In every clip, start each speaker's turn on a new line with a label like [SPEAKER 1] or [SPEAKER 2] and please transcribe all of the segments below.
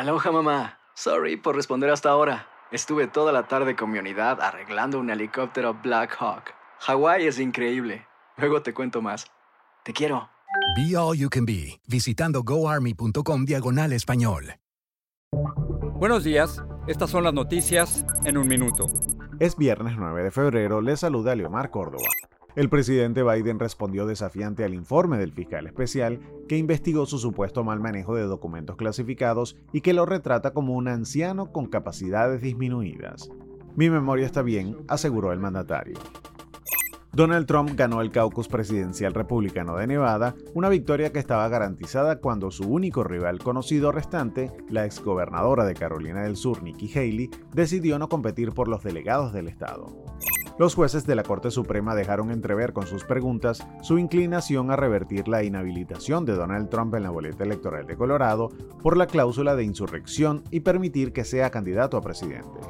[SPEAKER 1] Aloha mamá. Sorry por responder hasta ahora. Estuve toda la tarde con mi unidad arreglando un helicóptero Black Hawk. Hawái es increíble. Luego te cuento más. Te quiero.
[SPEAKER 2] Be All You Can Be, visitando goarmy.com diagonal español.
[SPEAKER 3] Buenos días, estas son las noticias en un minuto.
[SPEAKER 4] Es viernes 9 de febrero, le saluda Leomar Córdoba. El presidente Biden respondió desafiante al informe del fiscal especial que investigó su supuesto mal manejo de documentos clasificados y que lo retrata como un anciano con capacidades disminuidas. Mi memoria está bien, aseguró el mandatario. Donald Trump ganó el caucus presidencial republicano de Nevada, una victoria que estaba garantizada cuando su único rival conocido restante, la exgobernadora de Carolina del Sur, Nikki Haley, decidió no competir por los delegados del estado. Los jueces de la Corte Suprema dejaron entrever con sus preguntas su inclinación a revertir la inhabilitación de Donald Trump en la boleta electoral de Colorado por la cláusula de insurrección y permitir que sea candidato a presidente.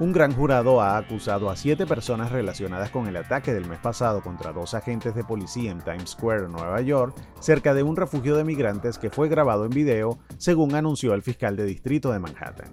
[SPEAKER 4] Un gran jurado ha acusado a siete personas relacionadas con el ataque del mes pasado contra dos agentes de policía en Times Square, Nueva York, cerca de un refugio de migrantes que fue grabado en video, según anunció el fiscal de distrito de Manhattan.